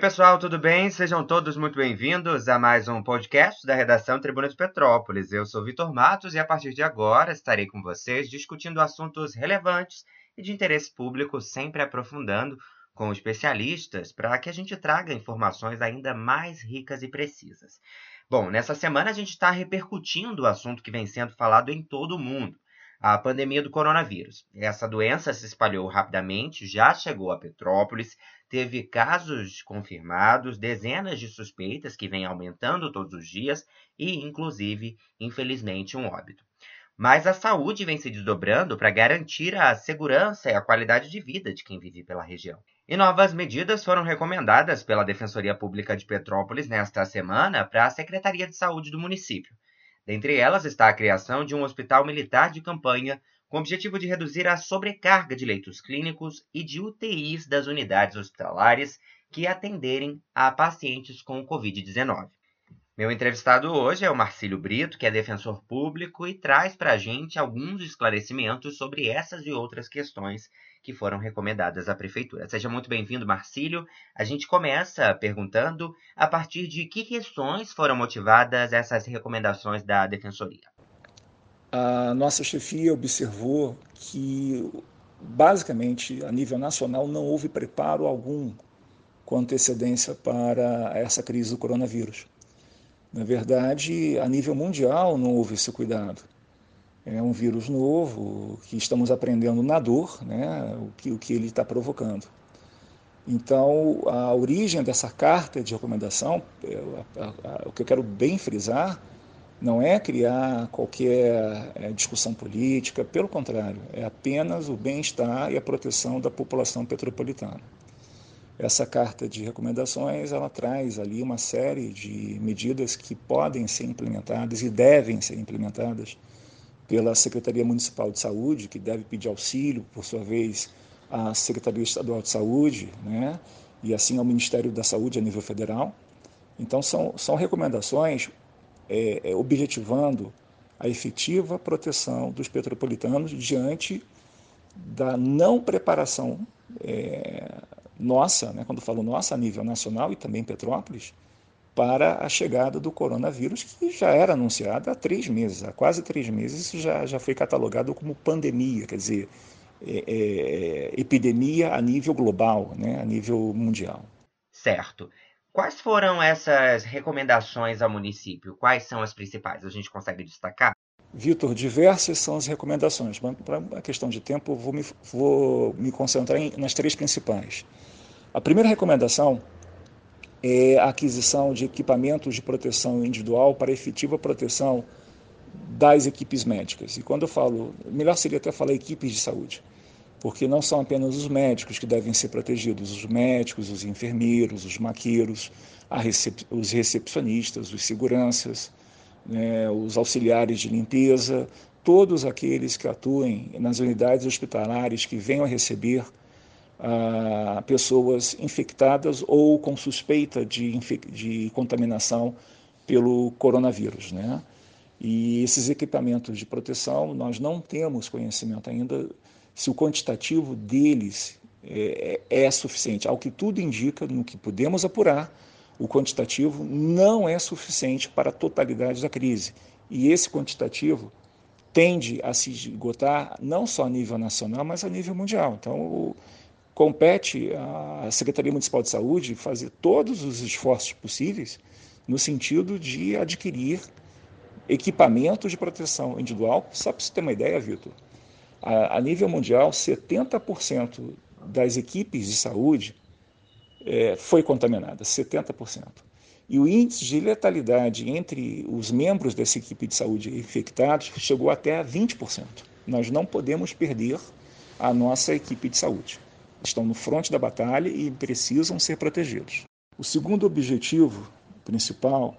pessoal, tudo bem? Sejam todos muito bem-vindos a mais um podcast da redação Tribuna de Petrópolis. Eu sou Vitor Matos e a partir de agora estarei com vocês discutindo assuntos relevantes e de interesse público, sempre aprofundando com especialistas para que a gente traga informações ainda mais ricas e precisas. Bom, nessa semana a gente está repercutindo o assunto que vem sendo falado em todo o mundo a pandemia do coronavírus. Essa doença se espalhou rapidamente, já chegou a Petrópolis, teve casos confirmados, dezenas de suspeitas que vêm aumentando todos os dias e, inclusive, infelizmente, um óbito. Mas a saúde vem se desdobrando para garantir a segurança e a qualidade de vida de quem vive pela região. E novas medidas foram recomendadas pela Defensoria Pública de Petrópolis nesta semana para a Secretaria de Saúde do município. Dentre elas está a criação de um hospital militar de campanha com o objetivo de reduzir a sobrecarga de leitos clínicos e de UTIs das unidades hospitalares que atenderem a pacientes com Covid-19. Meu entrevistado hoje é o Marcílio Brito, que é defensor público e traz para a gente alguns esclarecimentos sobre essas e outras questões que foram recomendadas à Prefeitura. Seja muito bem-vindo, Marcílio. A gente começa perguntando a partir de que questões foram motivadas essas recomendações da Defensoria. A nossa chefia observou que, basicamente, a nível nacional, não houve preparo algum com antecedência para essa crise do coronavírus. Na verdade, a nível mundial não houve esse cuidado. É um vírus novo que estamos aprendendo na dor, né, o, que, o que ele está provocando. Então, a origem dessa carta de recomendação, o que eu quero bem frisar, não é criar qualquer é, discussão política, pelo contrário, é apenas o bem-estar e a proteção da população petropolitana. Essa carta de recomendações, ela traz ali uma série de medidas que podem ser implementadas e devem ser implementadas pela Secretaria Municipal de Saúde, que deve pedir auxílio, por sua vez, à Secretaria Estadual de Saúde, né? e assim ao Ministério da Saúde a nível federal. Então, são, são recomendações é, é, objetivando a efetiva proteção dos petropolitanos diante da não preparação é, nossa, né, quando falo nossa, a nível nacional e também Petrópolis, para a chegada do coronavírus, que já era anunciada há três meses, há quase três meses, isso já, já foi catalogado como pandemia, quer dizer, é, é, epidemia a nível global, né, a nível mundial. Certo. Quais foram essas recomendações ao município? Quais são as principais? A gente consegue destacar? Vitor, diversas são as recomendações, mas para a questão de tempo, vou me, vou me concentrar em, nas três principais. A primeira recomendação é a aquisição de equipamentos de proteção individual para efetiva proteção das equipes médicas. E quando eu falo, melhor seria até falar equipes de saúde, porque não são apenas os médicos que devem ser protegidos, os médicos, os enfermeiros, os maqueiros, recep os recepcionistas, os seguranças, né, os auxiliares de limpeza, todos aqueles que atuem nas unidades hospitalares que venham a receber a pessoas infectadas ou com suspeita de, de contaminação pelo coronavírus. Né? E esses equipamentos de proteção, nós não temos conhecimento ainda se o quantitativo deles é, é, é suficiente. Ao que tudo indica, no que podemos apurar, o quantitativo não é suficiente para a totalidade da crise. E esse quantitativo tende a se esgotar não só a nível nacional, mas a nível mundial. Então, compete à Secretaria Municipal de Saúde fazer todos os esforços possíveis no sentido de adquirir equipamentos de proteção individual. Só para você ter uma ideia, Vitor, a, a, nível mundial, 70% das equipes de saúde é, foi contaminada, 70%. E o índice de letalidade entre os membros dessa equipe de saúde infectados chegou até a 20%. Nós não podemos perder a nossa equipe de saúde estão no fronte da batalha e precisam ser protegidos. O segundo objetivo principal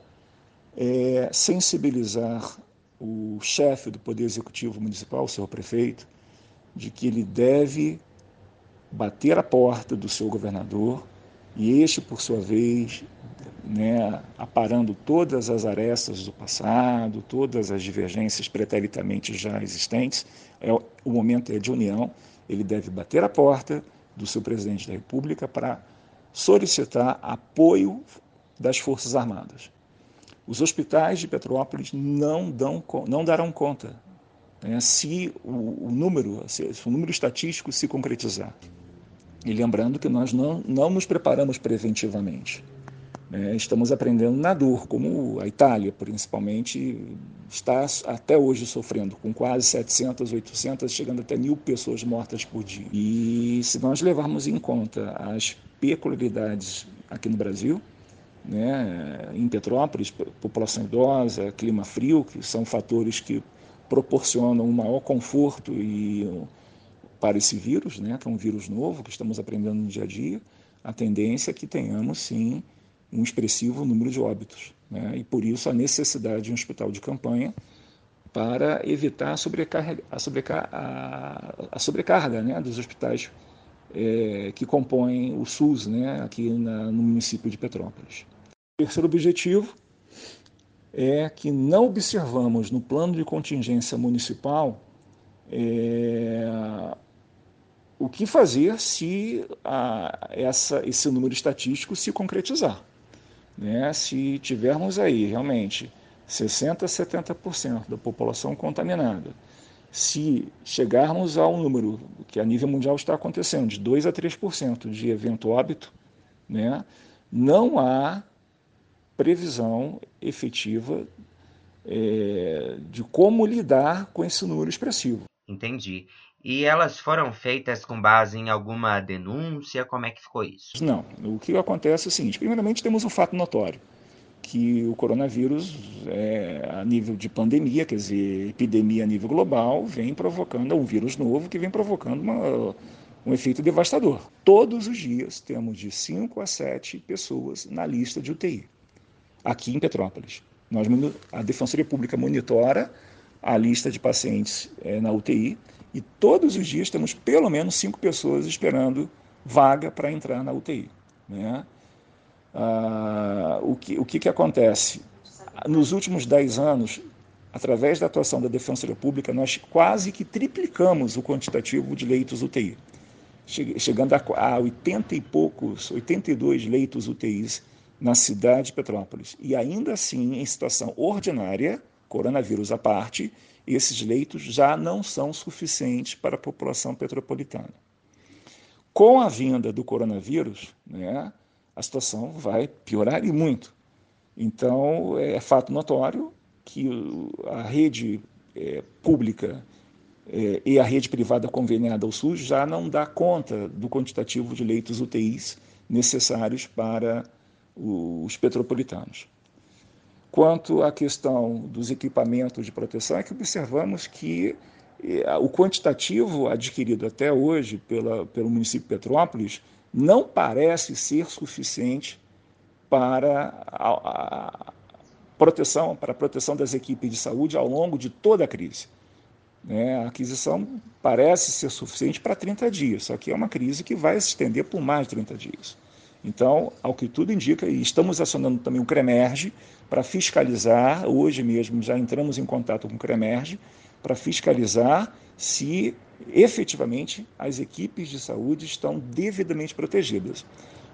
é sensibilizar o chefe do Poder Executivo Municipal, o seu prefeito, de que ele deve bater a porta do seu governador e este, por sua vez, né, aparando todas as arestas do passado, todas as divergências preteritamente já existentes, é, o momento é de união, ele deve bater a porta do seu presidente da República para solicitar apoio das Forças Armadas. Os hospitais de Petrópolis não, dão, não darão conta né, se o, o número, se, se o número estatístico se concretizar. E lembrando que nós não, não nos preparamos preventivamente. Né? Estamos aprendendo na dor, como a Itália, principalmente, está até hoje sofrendo, com quase 700, 800, chegando até mil pessoas mortas por dia. E se nós levarmos em conta as peculiaridades aqui no Brasil, né, em Petrópolis, população idosa, clima frio, que são fatores que proporcionam um maior conforto e para esse vírus, né, que é um vírus novo que estamos aprendendo no dia a dia, a tendência é que tenhamos sim um expressivo número de óbitos. Né, e por isso a necessidade de um hospital de campanha para evitar a sobrecarga, a sobrecarga, a, sobrecarga né, dos hospitais é, que compõem o SUS né, aqui na, no município de Petrópolis. O terceiro objetivo é que não observamos no plano de contingência municipal é, o que fazer se a, essa, esse número estatístico se concretizar. Né? Se tivermos aí realmente 60% a 70% da população contaminada, se chegarmos ao número que a nível mundial está acontecendo, de 2 a 3% de evento óbito, né? não há previsão efetiva é, de como lidar com esse número expressivo. Entendi. E elas foram feitas com base em alguma denúncia? Como é que ficou isso? Não. O que acontece é o seguinte: primeiramente, temos um fato notório, que o coronavírus, é, a nível de pandemia, quer dizer, epidemia a nível global, vem provocando, é um vírus novo que vem provocando uma, um efeito devastador. Todos os dias temos de 5 a 7 pessoas na lista de UTI, aqui em Petrópolis. Nós, a Defensoria Pública monitora a lista de pacientes é, na UTI e todos os dias temos pelo menos cinco pessoas esperando vaga para entrar na UTI. Né? Ah, o que, o que, que acontece? Nos últimos dez anos, através da atuação da Defensoria Pública, nós quase que triplicamos o quantitativo de leitos UTI, chegando a 80 e poucos, 82 leitos UTIs na cidade de Petrópolis. E ainda assim, em situação ordinária, coronavírus à parte, esses leitos já não são suficientes para a população petropolitana. Com a vinda do coronavírus, né, a situação vai piorar e muito. Então, é fato notório que a rede é, pública é, e a rede privada conveniada ao SUS já não dá conta do quantitativo de leitos UTIs necessários para os petropolitanos. Quanto à questão dos equipamentos de proteção, é que observamos que eh, o quantitativo adquirido até hoje pela, pelo município de Petrópolis não parece ser suficiente para a, a proteção, para a proteção das equipes de saúde ao longo de toda a crise. Né? A aquisição parece ser suficiente para 30 dias, só que é uma crise que vai se estender por mais de 30 dias. Então, ao que tudo indica, e estamos acionando também o CREMERGE para fiscalizar, hoje mesmo já entramos em contato com o CREMERGE, para fiscalizar se efetivamente as equipes de saúde estão devidamente protegidas.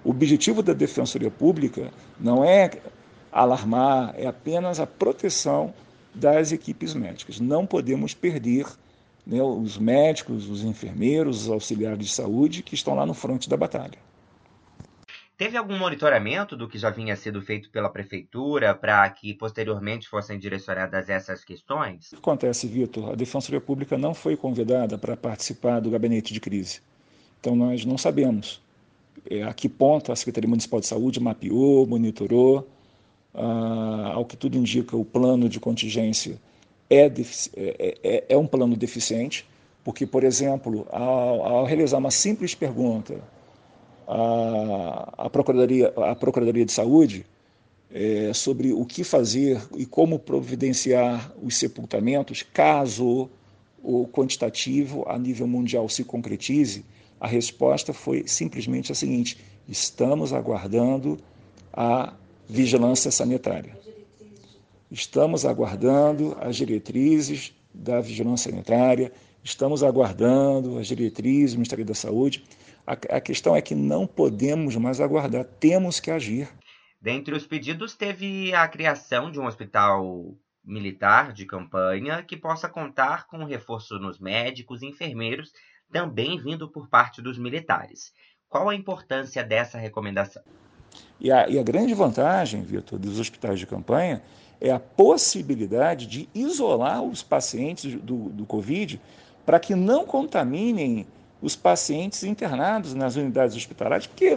O objetivo da Defensoria Pública não é alarmar, é apenas a proteção das equipes médicas. Não podemos perder né, os médicos, os enfermeiros, os auxiliares de saúde que estão lá no fronte da batalha. Teve algum monitoramento do que já vinha sido feito pela prefeitura para que posteriormente fossem direcionadas essas questões? O que acontece, Vitor? A Defensoria Pública não foi convidada para participar do gabinete de crise. Então nós não sabemos é, a que ponto a Secretaria Municipal de Saúde mapeou, monitorou. Ah, ao que tudo indica, o plano de contingência é, é, é, é um plano deficiente, porque, por exemplo, ao, ao realizar uma simples pergunta a, a, Procuradoria, a Procuradoria de Saúde é, sobre o que fazer e como providenciar os sepultamentos caso o quantitativo a nível mundial se concretize, a resposta foi simplesmente a seguinte: estamos aguardando a vigilância sanitária. Estamos aguardando as diretrizes da vigilância sanitária, estamos aguardando as diretrizes do Ministério da Saúde A, a questão é que não podemos mais aguardar, temos que agir. Dentre os pedidos, teve a criação de um hospital militar de campanha que possa contar com reforço nos médicos e enfermeiros, também vindo por parte dos militares. Qual a importância dessa recomendação? E a, e a grande vantagem, Vitor, dos hospitais de campanha é a possibilidade de isolar os pacientes do, do Covid para que não contaminem os pacientes internados nas unidades hospitalares, porque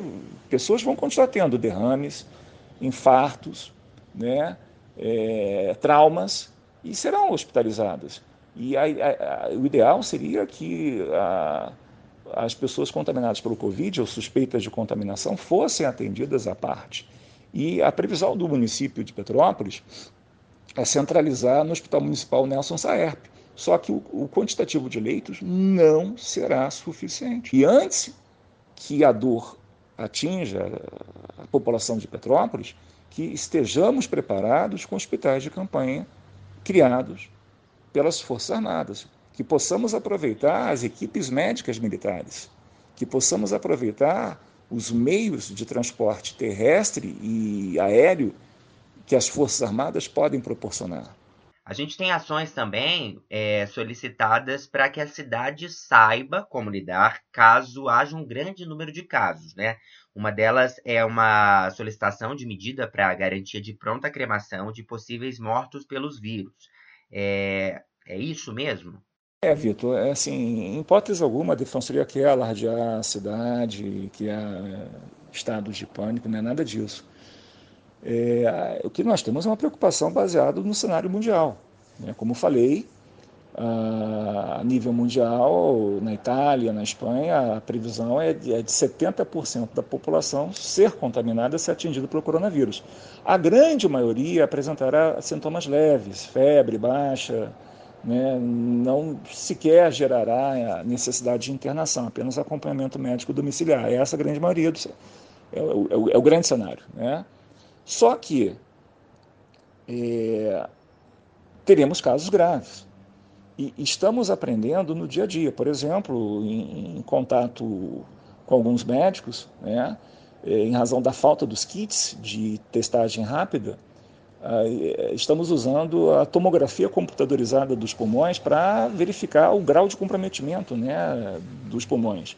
pessoas vão continuar tendo derrames, infartos, né, é, traumas e serão hospitalizadas. E a, a, a, o ideal seria que as pessoas contaminadas pelo Covid ou suspeitas de contaminação fossem atendidas à parte. E a previsão do município de Petrópolis é centralizar no Hospital Municipal Nelson Saerp. Só que o, o quantitativo de leitos não será suficiente. E antes que a dor atinja a população de Petrópolis, que estejamos preparados com hospitais de campanha criados pelas Forças Armadas, que possamos aproveitar as equipes médicas militares, que possamos aproveitar os meios de transporte terrestre e aéreo que as Forças Armadas podem proporcionar. A gente tem ações também é, solicitadas para que a cidade saiba como lidar caso haja um grande número de casos, né? Uma delas é uma solicitação de medida para a garantia de pronta cremação de possíveis mortos pelos vírus. É, é isso mesmo? É, Vitor, é assim, em hipótese alguma, a defensoria quer alardear a cidade, que há é, estados de pânico, não é nada disso. É, o que nós temos é uma preocupação baseada no cenário mundial. Né? Como falei, a nível mundial, na Itália, na Espanha, a previsão é de, é de 70% da população ser contaminada, ser atingida pelo coronavírus. A grande maioria apresentará sintomas leves, febre baixa, né? não sequer gerará necessidade de internação, apenas acompanhamento médico domiciliar. Essa é a grande maioria, do, é, o, é o grande cenário. Né? Só que é, teremos casos graves. E estamos aprendendo no dia a dia. Por exemplo, em, em contato com alguns médicos, né, é, em razão da falta dos kits de testagem rápida, é, estamos usando a tomografia computadorizada dos pulmões para verificar o grau de comprometimento né, dos pulmões.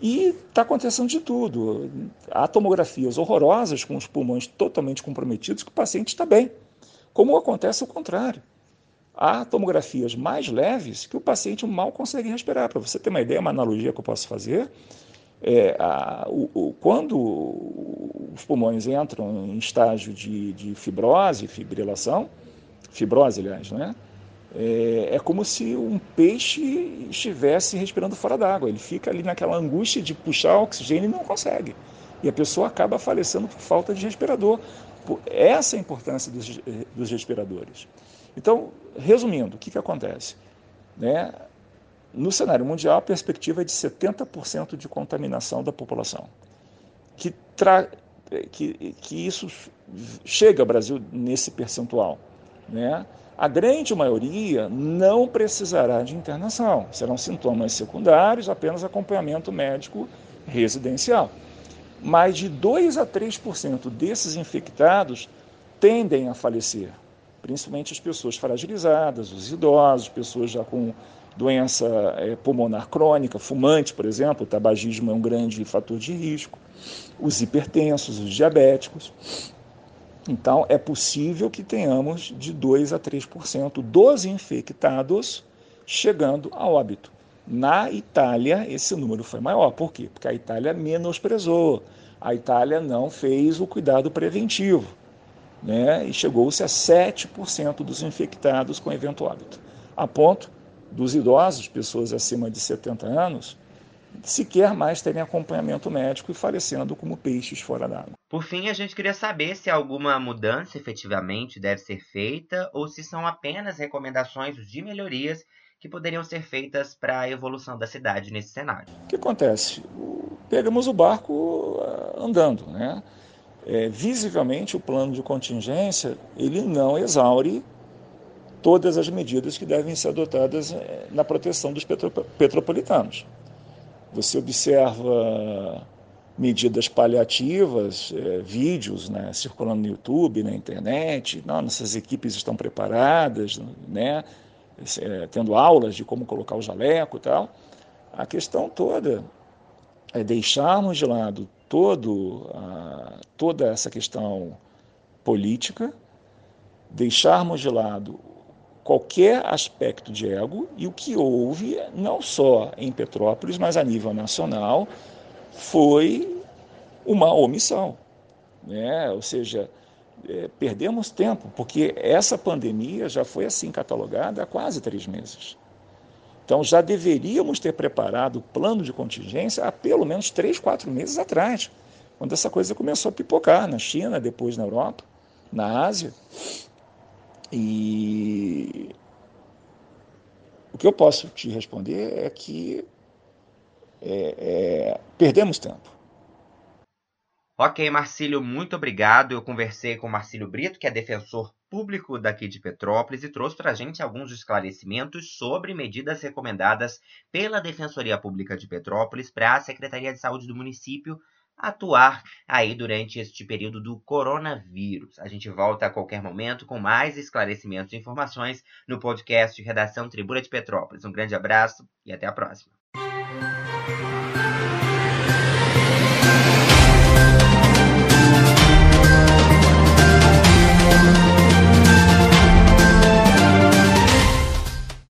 E está acontecendo de tudo. Há tomografias horrorosas com os pulmões totalmente comprometidos que o paciente está bem. Como acontece o contrário. Há tomografias mais leves que o paciente mal consegue respirar. Para você ter uma ideia, uma analogia que eu posso fazer, é, a, o, o, quando os pulmões entram em estágio de, de fibrose, fibrilação, fibrose, aliás, né? É, é como se um peixe estivesse respirando fora d'água. Ele fica ali naquela angústia de puxar oxigênio e não consegue. E a pessoa acaba falecendo por falta de respirador. Essa é a importância dos, dos respiradores. Então, resumindo, o que, que acontece? Né? No cenário mundial, a perspectiva é de 70% de contaminação da população. Que, tra... que, que isso chega ao Brasil nesse percentual. Né? A grande maioria não precisará de internação, serão sintomas secundários, apenas acompanhamento médico residencial. Mais de 2 a 3% desses infectados tendem a falecer, principalmente as pessoas fragilizadas, os idosos, pessoas já com doença é, pulmonar crônica, fumante, por exemplo, o tabagismo é um grande fator de risco, os hipertensos, os diabéticos. Então, é possível que tenhamos de 2 a 3% dos infectados chegando a óbito. Na Itália, esse número foi maior. Por quê? Porque a Itália menosprezou. A Itália não fez o cuidado preventivo. Né? E chegou-se a 7% dos infectados com evento óbito. A ponto dos idosos, pessoas acima de 70 anos, sequer mais terem acompanhamento médico e falecendo como peixes fora d'água. Por fim, a gente queria saber se alguma mudança efetivamente deve ser feita ou se são apenas recomendações de melhorias que poderiam ser feitas para a evolução da cidade nesse cenário. O que acontece? Pegamos o barco ah, andando, né? É, visivelmente o plano de contingência ele não exaure todas as medidas que devem ser adotadas eh, na proteção dos petropolitanos. Você observa medidas paliativas, é, vídeos né, circulando no YouTube, na internet, não, nossas equipes estão preparadas, né, é, tendo aulas de como colocar o jaleco e tal. A questão toda é deixarmos de lado todo, a, toda essa questão política, deixarmos de lado qualquer aspecto de ego e o que houve, não só em Petrópolis, mas a nível nacional, foi uma omissão. Né? Ou seja, é, perdemos tempo, porque essa pandemia já foi assim catalogada há quase três meses. Então já deveríamos ter preparado o plano de contingência há pelo menos três, quatro meses atrás, quando essa coisa começou a pipocar na China, depois na Europa, na Ásia. E o que eu posso te responder é que é, é, perdemos tempo. Ok, Marcílio, muito obrigado. Eu conversei com o Marcílio Brito, que é defensor público daqui de Petrópolis, e trouxe para a gente alguns esclarecimentos sobre medidas recomendadas pela Defensoria Pública de Petrópolis para a Secretaria de Saúde do município atuar aí durante este período do coronavírus. A gente volta a qualquer momento com mais esclarecimentos e informações no podcast Redação Tribuna de Petrópolis. Um grande abraço e até a próxima.